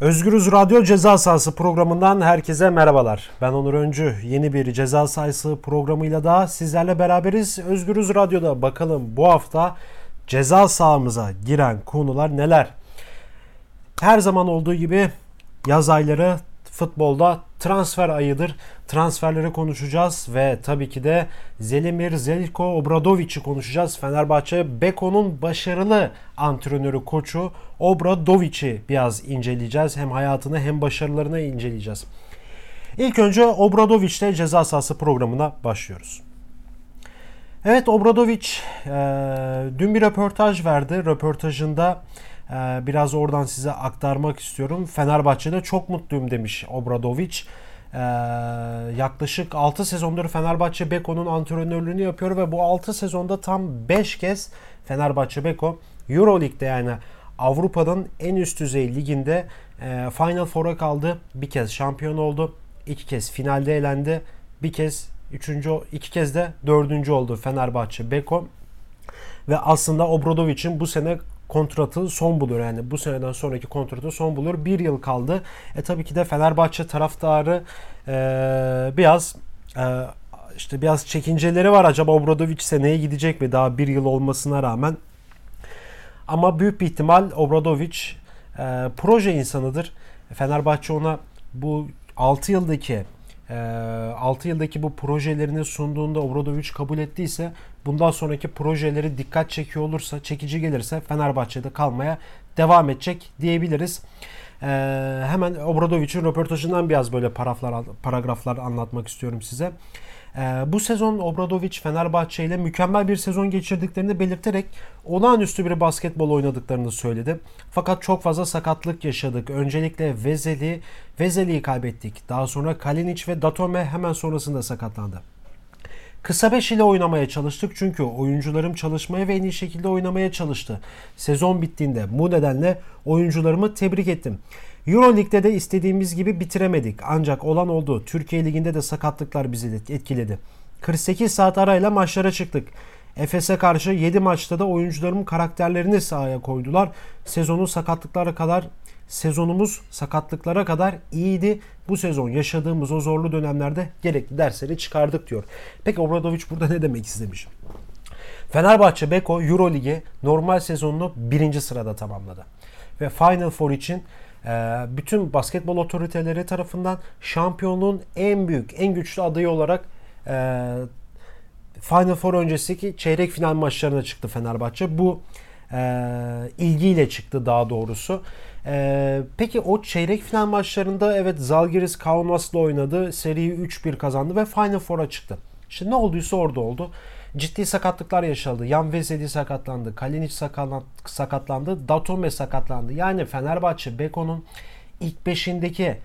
Özgürüz Radyo Ceza Sahası programından herkese merhabalar. Ben Onur Öncü. Yeni bir ceza sahası programıyla da sizlerle beraberiz. Özgürüz Radyo'da bakalım bu hafta ceza sahamıza giren konular neler? Her zaman olduğu gibi yaz ayları futbolda transfer ayıdır. Transferleri konuşacağız ve tabii ki de Zelimir Zeljko Obradovic'i konuşacağız. Fenerbahçe Beko'nun başarılı antrenörü, koçu Obradovic'i biraz inceleyeceğiz. Hem hayatını hem başarılarını inceleyeceğiz. İlk önce Obradovic'le ceza sahası programına başlıyoruz. Evet Obradovic e, dün bir röportaj verdi. Röportajında biraz oradan size aktarmak istiyorum. Fenerbahçe'de çok mutluyum demiş Obradovic. Ee, yaklaşık 6 sezondur Fenerbahçe Beko'nun antrenörlüğünü yapıyor ve bu 6 sezonda tam 5 kez Fenerbahçe Beko Euroleague'de yani Avrupa'nın en üst düzey liginde e, Final Four'a kaldı. Bir kez şampiyon oldu. iki kez finalde elendi. Bir kez üçüncü, iki kez de dördüncü oldu Fenerbahçe Beko. Ve aslında Obradovic'in bu sene kontratı son bulur. Yani bu seneden sonraki kontratı son bulur. Bir yıl kaldı. E tabii ki de Fenerbahçe taraftarı e, biraz e, işte biraz çekinceleri var. Acaba Obradovic seneye gidecek mi? Daha bir yıl olmasına rağmen. Ama büyük bir ihtimal Obradovic e, proje insanıdır. Fenerbahçe ona bu 6 yıldaki 6 yıldaki bu projelerini sunduğunda Obradovic kabul ettiyse bundan sonraki projeleri dikkat çekiyor olursa, çekici gelirse Fenerbahçe'de kalmaya devam edecek diyebiliriz. Ee, hemen Obradovic'in röportajından biraz böyle paragraflar, paragraflar anlatmak istiyorum size. Ee, bu sezon Obradovic Fenerbahçe ile mükemmel bir sezon geçirdiklerini belirterek olağanüstü bir basketbol oynadıklarını söyledi. Fakat çok fazla sakatlık yaşadık. Öncelikle Vezeli, Vezeli'yi kaybettik. Daha sonra Kalinic ve Datome hemen sonrasında sakatlandı. Kısa beş ile oynamaya çalıştık çünkü oyuncularım çalışmaya ve en iyi şekilde oynamaya çalıştı. Sezon bittiğinde bu nedenle oyuncularımı tebrik ettim. Euroleague'de de istediğimiz gibi bitiremedik. Ancak olan oldu. Türkiye Ligi'nde de sakatlıklar bizi etkiledi. 48 saat arayla maçlara çıktık. Efes'e karşı 7 maçta da oyuncularımın karakterlerini sahaya koydular. Sezonun sakatlıklara kadar sezonumuz sakatlıklara kadar iyiydi. Bu sezon yaşadığımız o zorlu dönemlerde gerekli dersleri çıkardık diyor. Peki Obradovic burada ne demek istemiş? Fenerbahçe Beko Euroligi normal sezonunu birinci sırada tamamladı. Ve Final Four için ee, bütün basketbol otoriteleri tarafından şampiyonluğun en büyük, en güçlü adayı olarak e, Final Four öncesindeki çeyrek final maçlarına çıktı Fenerbahçe. Bu e, ilgiyle çıktı daha doğrusu. E, peki o çeyrek final maçlarında evet Zalgiris Kaunas'la oynadı. Seriyi 3-1 kazandı ve Final Four'a çıktı. İşte ne olduysa orada oldu. Ciddi sakatlıklar yaşadı. Yan Veseli sakatlandı. Kalinic sakatlandı. Datome sakatlandı. Yani Fenerbahçe Beko'nun ilk beşindeki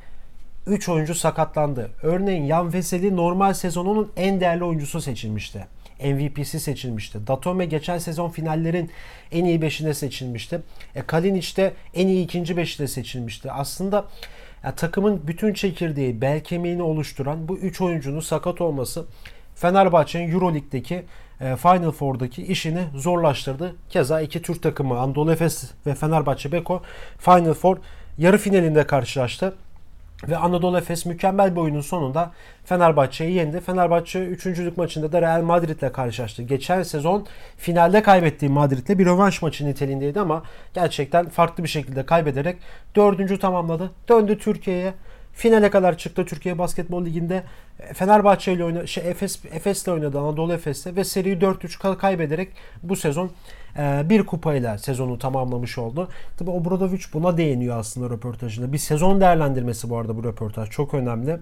3 oyuncu sakatlandı. Örneğin Yan Veseli normal sezonunun en değerli oyuncusu seçilmişti. MVP'si seçilmişti. Datome geçen sezon finallerin en iyi beşinde seçilmişti. E, Kalinic de en iyi ikinci beşinde seçilmişti. Aslında ya, takımın bütün çekirdeği, bel kemiğini oluşturan bu üç oyuncunun sakat olması Fenerbahçe'nin Euroleague'deki e, Final Four'daki işini zorlaştırdı. Keza iki Türk takımı Anadolu Efes ve Fenerbahçe Beko Final Four yarı finalinde karşılaştı. Ve Anadolu Efes mükemmel bir oyunun sonunda Fenerbahçe'yi yendi. Fenerbahçe 3. maçında da Real Madrid ile karşılaştı. Geçen sezon finalde kaybettiği Madrid'le bir rövanş maçı niteliğindeydi ama gerçekten farklı bir şekilde kaybederek 4. tamamladı. Döndü Türkiye'ye. Finale kadar çıktı Türkiye Basketbol Ligi'nde. Fenerbahçe ile oynadı, şey Efes Efes'le oynadı Anadolu Efes'le ve seriyi 4-3 kaybederek bu sezon e, bir kupayla sezonu tamamlamış oldu. Tabi Obradovic buna değiniyor aslında röportajında. Bir sezon değerlendirmesi bu arada bu röportaj çok önemli.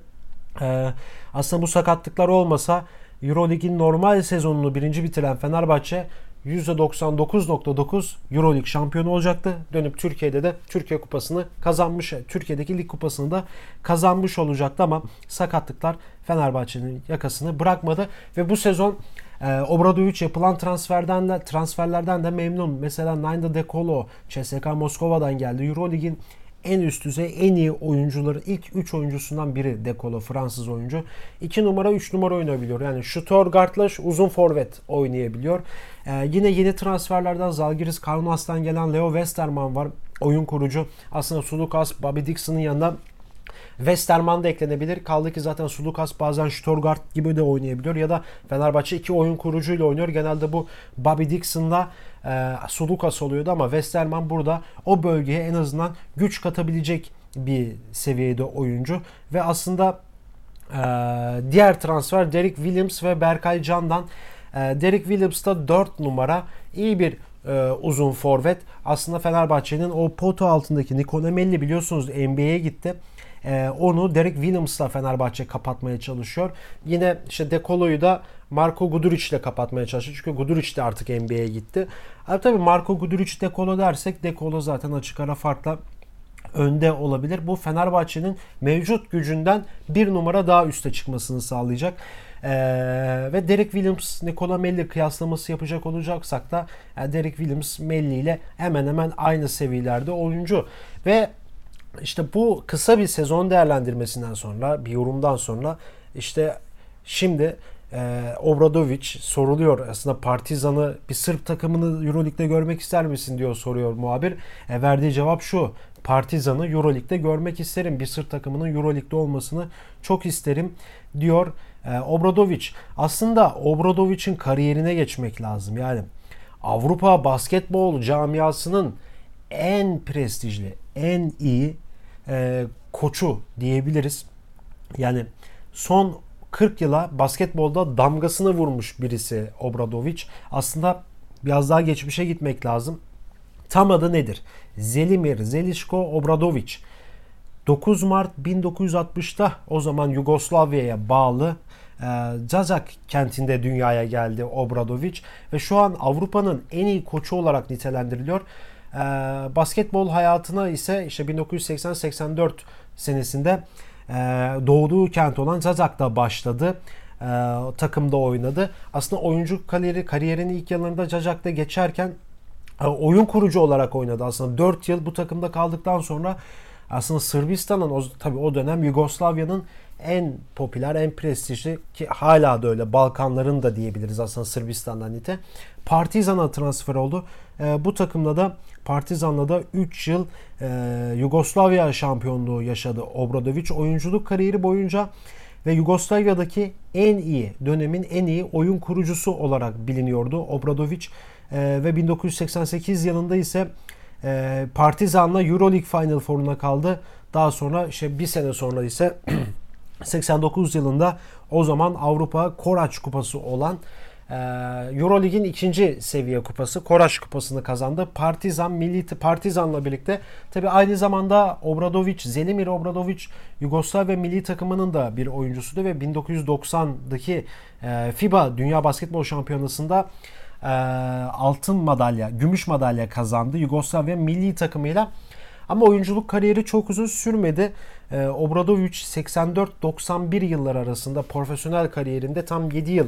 E, aslında bu sakatlıklar olmasa Eurolig'in normal sezonunu birinci bitiren Fenerbahçe %99.9 Euroleague şampiyonu olacaktı. Dönüp Türkiye'de de Türkiye Kupası'nı kazanmış, Türkiye'deki lig kupasını da kazanmış olacaktı ama sakatlıklar Fenerbahçe'nin yakasını bırakmadı ve bu sezon e, Obradovic yapılan transferden de, transferlerden de memnun. Mesela Nainda De Colo CSKA Moskova'dan geldi. Euroleague'in en üst düzey en iyi oyuncuları ilk 3 oyuncusundan biri Dekolo Fransız oyuncu. 2 numara 3 numara oynayabiliyor. Yani şutör guardla uzun forvet oynayabiliyor. Ee, yine yeni transferlerden Zalgiris Kaunas'tan gelen Leo Westerman var. oyun kurucu. Aslında Sulukas, Bobby Dixon'ın yanında Westerman da eklenebilir. Kaldı ki zaten Sulukas bazen Stuttgart gibi de oynayabiliyor ya da Fenerbahçe iki oyun kurucuyla oynuyor. Genelde bu Bobby Dixon'la e, Sulukas oluyordu ama Westerman burada o bölgeye en azından güç katabilecek bir seviyede oyuncu ve aslında e, diğer transfer Derek Williams ve Berkay Can'dan e, Derek Williams da 4 numara iyi bir e, uzun forvet. Aslında Fenerbahçe'nin o potu altındaki Nikola Melli biliyorsunuz NBA'ye gitti. E, onu Derek Williams'la Fenerbahçe kapatmaya çalışıyor. Yine işte Dekolo'yu da Marco Guduric ile kapatmaya çalışıyor. Çünkü Guduric de artık NBA'ye gitti. Abi tabii Marco Guduric Dekolo dersek Dekolo zaten açık ara farkla önde olabilir. Bu Fenerbahçe'nin mevcut gücünden bir numara daha üste çıkmasını sağlayacak. Ee, ve Derek Williams, Nikola Melli kıyaslaması yapacak olacaksak da yani Derek Williams Melli ile hemen hemen aynı seviyelerde oyuncu. Ve işte bu kısa bir sezon değerlendirmesinden sonra, bir yorumdan sonra işte şimdi e, Obradovic soruluyor aslında Partizan'ı bir Sırp takımını Euroleague'de görmek ister misin diyor soruyor muhabir. E, verdiği cevap şu. Partizan'ı Euroleague'de görmek isterim. Bir Sırp takımının Euroleague'de olmasını çok isterim diyor e, Obradovic. Aslında Obradovic'in kariyerine geçmek lazım. Yani Avrupa basketbol camiasının en prestijli, en iyi e, koçu diyebiliriz. Yani son 40 yıla basketbolda damgasını vurmuş birisi Obradovic. Aslında biraz daha geçmişe gitmek lazım. Tam adı nedir? Zelimir Zelişko Obradovic. 9 Mart 1960'ta o zaman Yugoslavya'ya bağlı Cazak kentinde dünyaya geldi Obradovic ve şu an Avrupa'nın en iyi koçu olarak nitelendiriliyor. Basketbol hayatına ise işte 1980-84 senesinde doğduğu kent olan Cazak'ta başladı. Takımda oynadı. Aslında oyuncu kariyeri kariyerinin ilk yıllarında Cazak'ta geçerken oyun kurucu olarak oynadı. Aslında 4 yıl bu takımda kaldıktan sonra aslında Sırbistan'ın o, tabii o dönem Yugoslavya'nın en popüler, en prestijli ki hala da öyle Balkanların da diyebiliriz aslında Sırbistan'dan nite. Partizan'a transfer oldu. E, bu takımda da Partizan'la da 3 yıl e, Yugoslavya şampiyonluğu yaşadı Obradovic. Oyunculuk kariyeri boyunca ve Yugoslavya'daki en iyi dönemin en iyi oyun kurucusu olarak biliniyordu Obradovic. E, ve 1988 yılında ise e, Partizan'la Euroleague Final Four'una kaldı. Daha sonra işte bir sene sonra ise 89 yılında o zaman Avrupa Koraç Kupası olan Eurolig'in ikinci seviye kupası Koraç Kupası'nı kazandı. Partizan milli Partizan'la birlikte tabi aynı zamanda Obradovic, Zelimir Obradovic Yugoslavya milli takımının da bir oyuncusuydu ve 1990'daki e, FIBA Dünya Basketbol Şampiyonası'nda e, altın madalya, gümüş madalya kazandı Yugoslavya milli takımıyla. Ama oyunculuk kariyeri çok uzun sürmedi. E, Obradovic 84-91 yıllar arasında profesyonel kariyerinde tam 7 yıl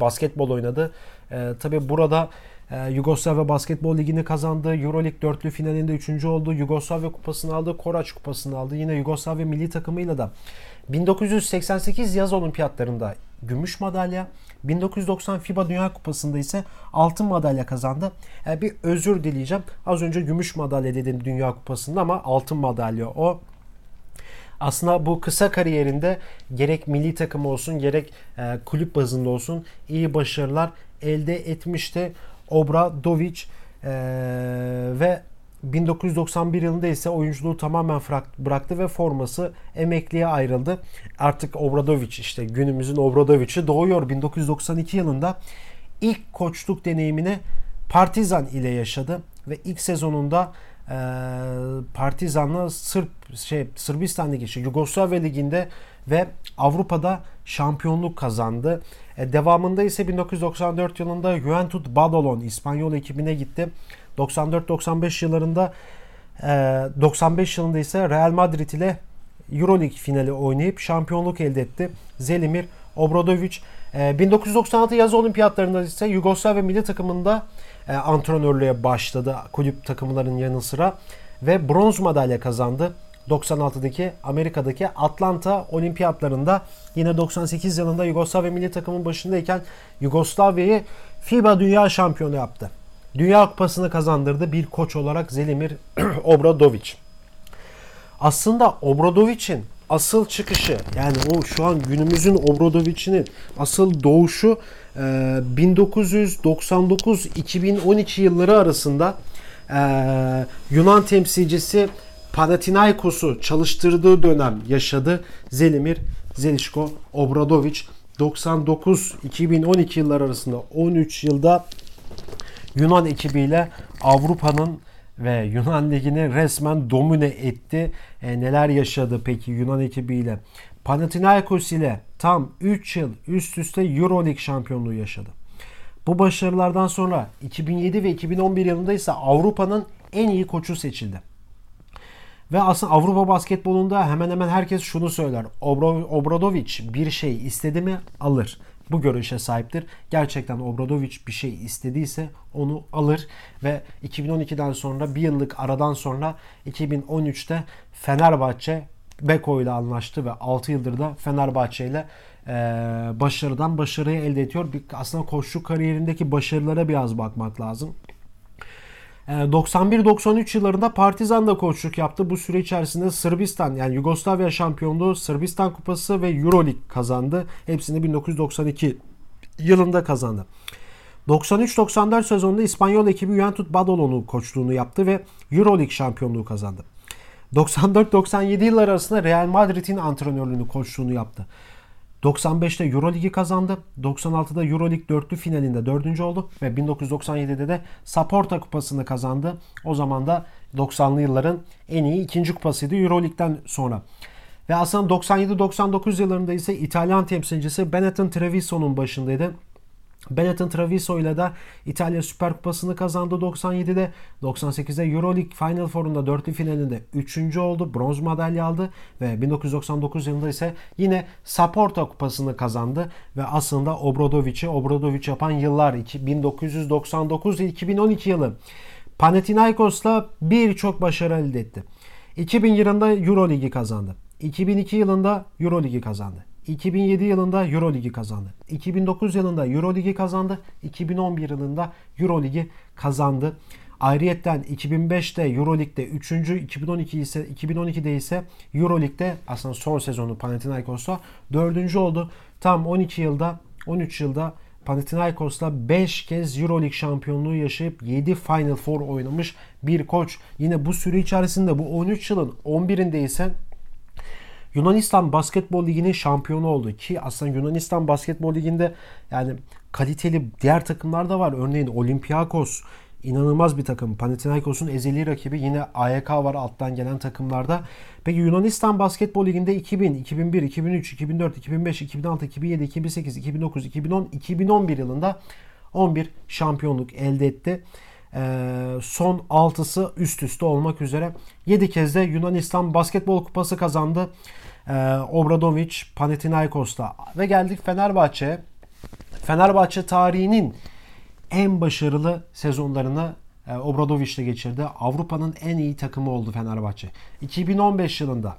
basketbol oynadı. E, Tabi burada e, Yugoslavya Basketbol Ligi'ni kazandı. Euroleague dörtlü finalinde 3. oldu. Yugoslavya Kupası'nı aldı. Koraç Kupası'nı aldı. Yine Yugoslavya milli takımıyla da 1988 yaz olimpiyatlarında gümüş madalya, 1990 FIBA Dünya Kupası'nda ise altın madalya kazandı. Yani bir özür dileyeceğim. Az önce gümüş madalya dedim Dünya Kupası'nda ama altın madalya o. Aslında bu kısa kariyerinde gerek milli takım olsun gerek e, kulüp bazında olsun iyi başarılar elde etmişti. Obradovic e, ve 1991 yılında ise oyunculuğu tamamen bıraktı ve forması emekliye ayrıldı. Artık Obradovic işte günümüzün Obradovic'i doğuyor. 1992 yılında ilk koçluk deneyimini Partizan ile yaşadı ve ilk sezonunda Partizan'la Sırp şey Sırbistan Ligi, şey, Yugoslavya Ligi'nde ve Avrupa'da şampiyonluk kazandı. E, devamında ise 1994 yılında Juventud Badalon İspanyol ekibine gitti. 94-95 yıllarında 95 e, yılında ise Real Madrid ile Euroleague finali oynayıp şampiyonluk elde etti. Zelimir Obradovic 1996 e, yaz olimpiyatlarında ise Yugoslavya milli takımında e, antrenörlüğe başladı kulüp takımlarının yanı sıra ve bronz madalya kazandı. 96'daki Amerika'daki Atlanta olimpiyatlarında yine 98 yılında Yugoslavya milli takımın başındayken Yugoslavya'yı FIBA dünya şampiyonu yaptı. Dünya Kupası'nı kazandırdı bir koç olarak Zelimir Obradovic. Aslında Obradovic'in asıl çıkışı yani o şu an günümüzün Obradovic'inin asıl doğuşu 1999-2012 yılları arasında Yunan temsilcisi Panathinaikos'u çalıştırdığı dönem yaşadı Zelimir Zelişko Obradovic. 99-2012 yıllar arasında 13 yılda Yunan ekibiyle Avrupa'nın ve Yunan Ligi'ni resmen domine etti. E, neler yaşadı peki Yunan ekibiyle? Panathinaikos ile tam 3 yıl üst üste Euroleague şampiyonluğu yaşadı. Bu başarılardan sonra 2007 ve 2011 yılında ise Avrupa'nın en iyi koçu seçildi. Ve aslında Avrupa basketbolunda hemen hemen herkes şunu söyler. Obradovic bir şey istedi mi alır. Bu görüşe sahiptir. Gerçekten Obradovic bir şey istediyse onu alır ve 2012'den sonra bir yıllık aradan sonra 2013'te Fenerbahçe Beko ile anlaştı ve 6 yıldır da Fenerbahçe ile e, başarıdan başarıyı elde ediyor. Aslında koçluk kariyerindeki başarılara biraz bakmak lazım. 91-93 ee, yıllarında Partizan'da koçluk yaptı. Bu süre içerisinde Sırbistan yani Yugoslavya şampiyonluğu, Sırbistan kupası ve Euroleague kazandı. Hepsini 1992 yılında kazandı. 93-94 sezonunda İspanyol ekibi Juventud Badalo'nun koçluğunu yaptı ve Euroleague şampiyonluğu kazandı. 94-97 yıllar arasında Real Madrid'in antrenörlüğünü, koçluğunu yaptı. 95'te Euroligi kazandı. 96'da Euroleague dörtlü finalinde dördüncü oldu ve 1997'de de Saporta kupasını kazandı. O zaman da 90'lı yılların en iyi ikinci kupasıydı Euroleague'den sonra. Ve aslında 97-99 yıllarında ise İtalyan temsilcisi Benetton Treviso'nun başındaydı. Benetton Treviso ile de İtalya Süper Kupası'nı kazandı 97'de. 98'de Euroleague Final Four'unda dörtlü finalinde 3. oldu. Bronz madalya aldı ve 1999 yılında ise yine Saporta Kupası'nı kazandı ve aslında Obradovic'i Obradovic yapan yıllar 1999-2012 yılı. Panathinaikos'la birçok başarı elde etti. 2000 yılında Euroligi kazandı. 2002 yılında Euroligi kazandı. 2007 yılında Euroligi kazandı. 2009 yılında Euroligi kazandı. 2011 yılında Euroligi kazandı. Ayrıyetten 2005'te Euroleague'de 3. 2012 ise 2012'de ise Euroleague'de aslında son sezonu Panathinaikos'ta 4. oldu. Tam 12 yılda 13 yılda Panathinaikos'la 5 kez Euroleague şampiyonluğu yaşayıp 7 Final Four oynamış bir koç. Yine bu süre içerisinde bu 13 yılın 11'inde ise Yunanistan Basketbol Ligi'nin şampiyonu oldu ki aslında Yunanistan Basketbol Ligi'nde yani kaliteli diğer takımlar da var. Örneğin Olympiakos inanılmaz bir takım. Panathinaikos'un ezeli rakibi yine AYK var alttan gelen takımlarda. Peki Yunanistan Basketbol Ligi'nde 2000, 2001, 2003, 2004, 2005, 2006, 2007, 2008, 2009, 2010, 2011 yılında 11 şampiyonluk elde etti. Ee, son 6'sı üst üste olmak üzere 7 kez de Yunanistan Basketbol Kupası kazandı e, Obradovic Panathinaikos'ta. Ve geldik Fenerbahçe. Fenerbahçe tarihinin en başarılı sezonlarını e, Obradovic ile geçirdi. Avrupa'nın en iyi takımı oldu Fenerbahçe. 2015 yılında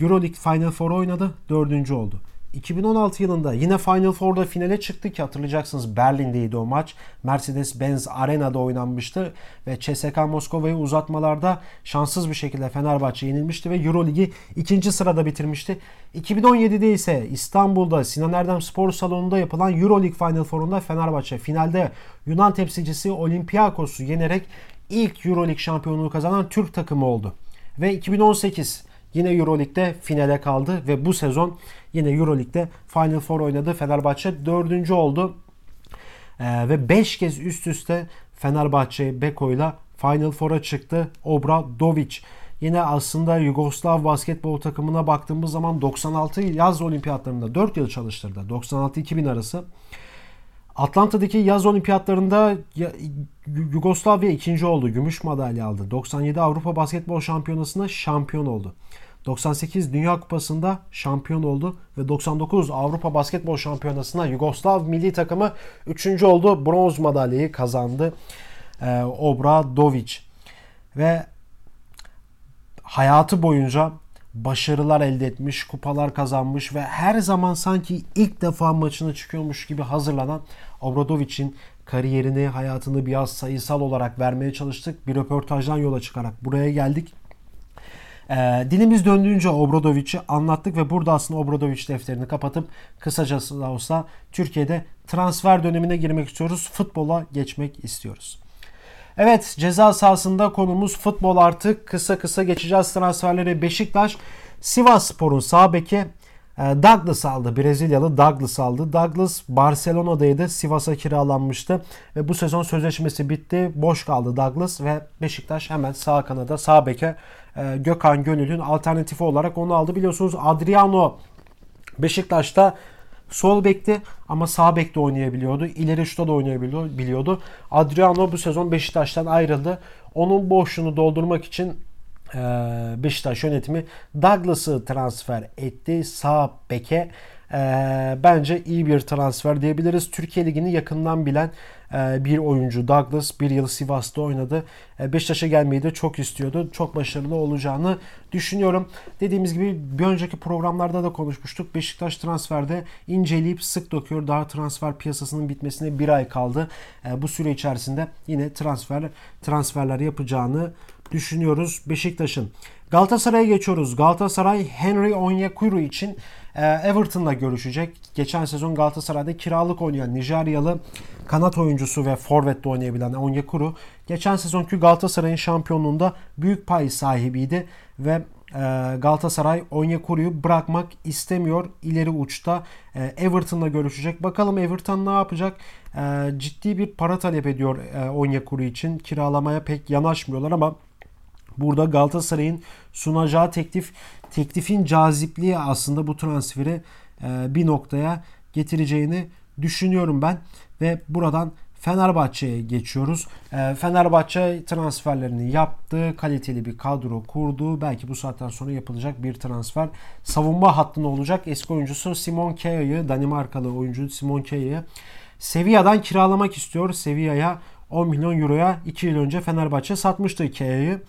Euroleague Final Four oynadı. Dördüncü oldu. 2016 yılında yine Final Four'da finale çıktı ki hatırlayacaksınız Berlin'deydi o maç. Mercedes-Benz Arena'da oynanmıştı ve CSK Moskova'yı uzatmalarda şanssız bir şekilde Fenerbahçe yenilmişti ve Euroligi ikinci sırada bitirmişti. 2017'de ise İstanbul'da Sinan Erdem Spor Salonu'nda yapılan Euroleague Final Four'unda Fenerbahçe finalde Yunan temsilcisi Olympiakos'u yenerek ilk Euroleague şampiyonluğu kazanan Türk takımı oldu. Ve 2018 Yine Euroleague'de finale kaldı ve bu sezon yine Euroleague'de Final Four oynadı. Fenerbahçe dördüncü oldu. Ee, ve 5 kez üst üste Fenerbahçe Beko'yla Final Four'a çıktı. Obradovic. Yine aslında Yugoslav basketbol takımına baktığımız zaman 96 yaz olimpiyatlarında 4 yıl çalıştırdı. 96-2000 arası. Atlanta'daki yaz olimpiyatlarında Yugoslavya ikinci oldu. Gümüş madalya aldı. 97 Avrupa Basketbol Şampiyonası'nda şampiyon oldu. 98 Dünya Kupası'nda şampiyon oldu ve 99 Avrupa Basketbol Şampiyonası'nda Yugoslav milli takımı 3. oldu. Bronz madalyayı kazandı. Ee, Obradovic ve hayatı boyunca başarılar elde etmiş, kupalar kazanmış ve her zaman sanki ilk defa maçına çıkıyormuş gibi hazırlanan Obradovic'in kariyerini, hayatını biraz sayısal olarak vermeye çalıştık. Bir röportajdan yola çıkarak buraya geldik. E, dilimiz döndüğünce Obradovic'i anlattık ve burada aslında Obradovic defterini kapatıp kısacası da olsa Türkiye'de transfer dönemine girmek istiyoruz. Futbola geçmek istiyoruz. Evet ceza sahasında konumuz futbol artık. Kısa kısa geçeceğiz transferleri. Beşiktaş Sivas Spor'un sağ beki e, Douglas aldı. Brezilyalı Douglas aldı. Douglas Barcelona'daydı. Sivas'a kiralanmıştı. Ve bu sezon sözleşmesi bitti. Boş kaldı Douglas ve Beşiktaş hemen sağ kanada sağ beke e, Gökhan Gönül'ün alternatifi olarak onu aldı. Biliyorsunuz Adriano Beşiktaş'ta sol bekti ama sağ bekte oynayabiliyordu. İleri şuta da oynayabiliyordu. Adriano bu sezon Beşiktaş'tan ayrıldı. Onun boşluğunu doldurmak için Beşiktaş yönetimi Douglas'ı transfer etti sağ beke e, bence iyi bir transfer diyebiliriz. Türkiye Ligi'ni yakından bilen e, bir oyuncu Douglas bir yıl Sivas'ta oynadı. E, Beşiktaş'a gelmeyi de çok istiyordu. Çok başarılı olacağını düşünüyorum. Dediğimiz gibi bir önceki programlarda da konuşmuştuk. Beşiktaş transferde inceleyip sık dokuyor. Daha transfer piyasasının bitmesine bir ay kaldı. E, bu süre içerisinde yine transfer transferler yapacağını düşünüyoruz Beşiktaş'ın. Galatasaray'a geçiyoruz. Galatasaray Henry Onyekuru için Everton'la görüşecek. Geçen sezon Galatasaray'da kiralık oynayan Nijeryalı kanat oyuncusu ve forvette oynayabilen Onyekuru geçen sezonki Galatasaray'ın şampiyonluğunda büyük pay sahibiydi ve e, Galatasaray Onyekuru'yu bırakmak istemiyor. İleri uçta e, Everton'la görüşecek. Bakalım Everton ne yapacak? Ciddi bir para talep ediyor Onyekuru için. Kiralamaya pek yanaşmıyorlar ama Burada Galatasaray'ın sunacağı teklif teklifin cazipliği aslında bu transferi e, bir noktaya getireceğini düşünüyorum ben ve buradan Fenerbahçe'ye geçiyoruz. E, Fenerbahçe transferlerini yaptı. Kaliteli bir kadro kurdu. Belki bu saatten sonra yapılacak bir transfer. Savunma hattında olacak. Eski oyuncusu Simon Kea'yı, Danimarkalı oyuncu Simon Kea'yı Sevilla'dan kiralamak istiyor. Sevilla'ya 10 milyon euroya 2 yıl önce Fenerbahçe satmıştı Kea'yı.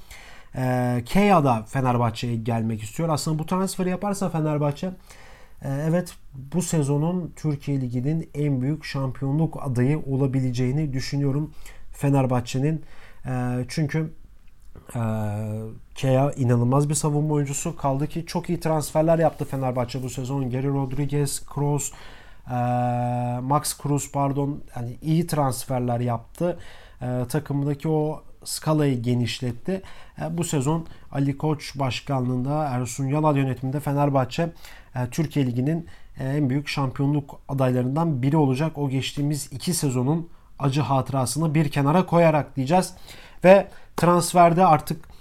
E, Kea da Fenerbahçe'ye gelmek istiyor. Aslında bu transferi yaparsa Fenerbahçe e, evet bu sezonun Türkiye Ligi'nin en büyük şampiyonluk adayı olabileceğini düşünüyorum Fenerbahçe'nin. E, çünkü e, Kea inanılmaz bir savunma oyuncusu. Kaldı ki çok iyi transferler yaptı Fenerbahçe bu sezon. Geri Rodriguez, Kroos, e, Max Cruz pardon yani iyi transferler yaptı. Takımdaki o skalayı genişletti. E, bu sezon Ali Koç başkanlığında Ersun Yanal yönetiminde Fenerbahçe e, Türkiye Ligi'nin e, en büyük şampiyonluk adaylarından biri olacak. O geçtiğimiz iki sezonun acı hatırasını bir kenara koyarak diyeceğiz. Ve transferde artık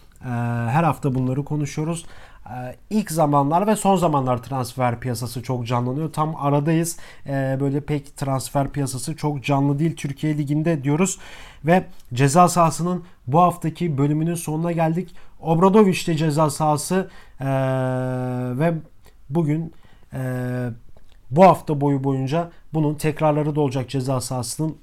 her hafta bunları konuşuyoruz. Ee, ilk zamanlar ve son zamanlar transfer piyasası çok canlanıyor. Tam aradayız. Ee, böyle pek transfer piyasası çok canlı değil Türkiye Ligi'nde diyoruz. Ve ceza sahasının bu haftaki bölümünün sonuna geldik. Obradoviç'te ceza sahası ee, ve bugün bu hafta boyu boyunca bunun tekrarları da olacak ceza sahasının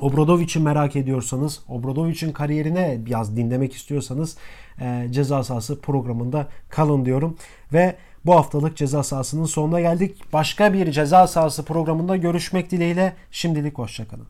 Obradovic'i merak ediyorsanız, Obradovic'in kariyerine biraz dinlemek istiyorsanız e, ceza sahası programında kalın diyorum. Ve bu haftalık ceza sahasının sonuna geldik. Başka bir ceza sahası programında görüşmek dileğiyle şimdilik hoşçakalın.